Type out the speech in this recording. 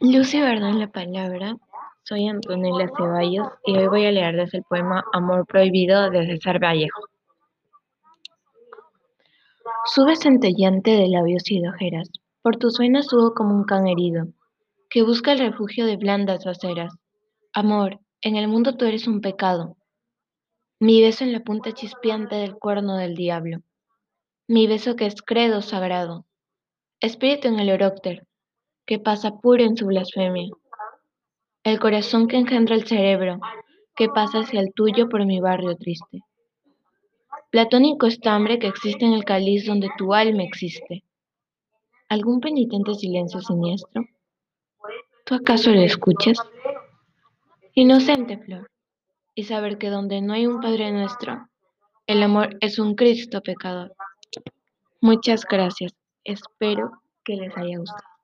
Lucy Verde en la palabra. Soy Antonella Ceballos y hoy voy a leerles el poema Amor Prohibido de César Vallejo. Sube centellante de labios y de por tus venas subo como un can herido, que busca el refugio de blandas aceras. Amor, en el mundo tú eres un pecado. Mi beso en la punta chispeante del cuerno del diablo. Mi beso que es credo sagrado. Espíritu en el orócter, que pasa puro en su blasfemia. El corazón que engendra el cerebro, que pasa hacia el tuyo por mi barrio triste. Platónico estambre que existe en el cáliz donde tu alma existe. ¿Algún penitente silencio siniestro? ¿Tú acaso lo escuchas? Inocente flor, y saber que donde no hay un Padre nuestro, el amor es un Cristo pecador. Muchas gracias. Espero que les haya gustado.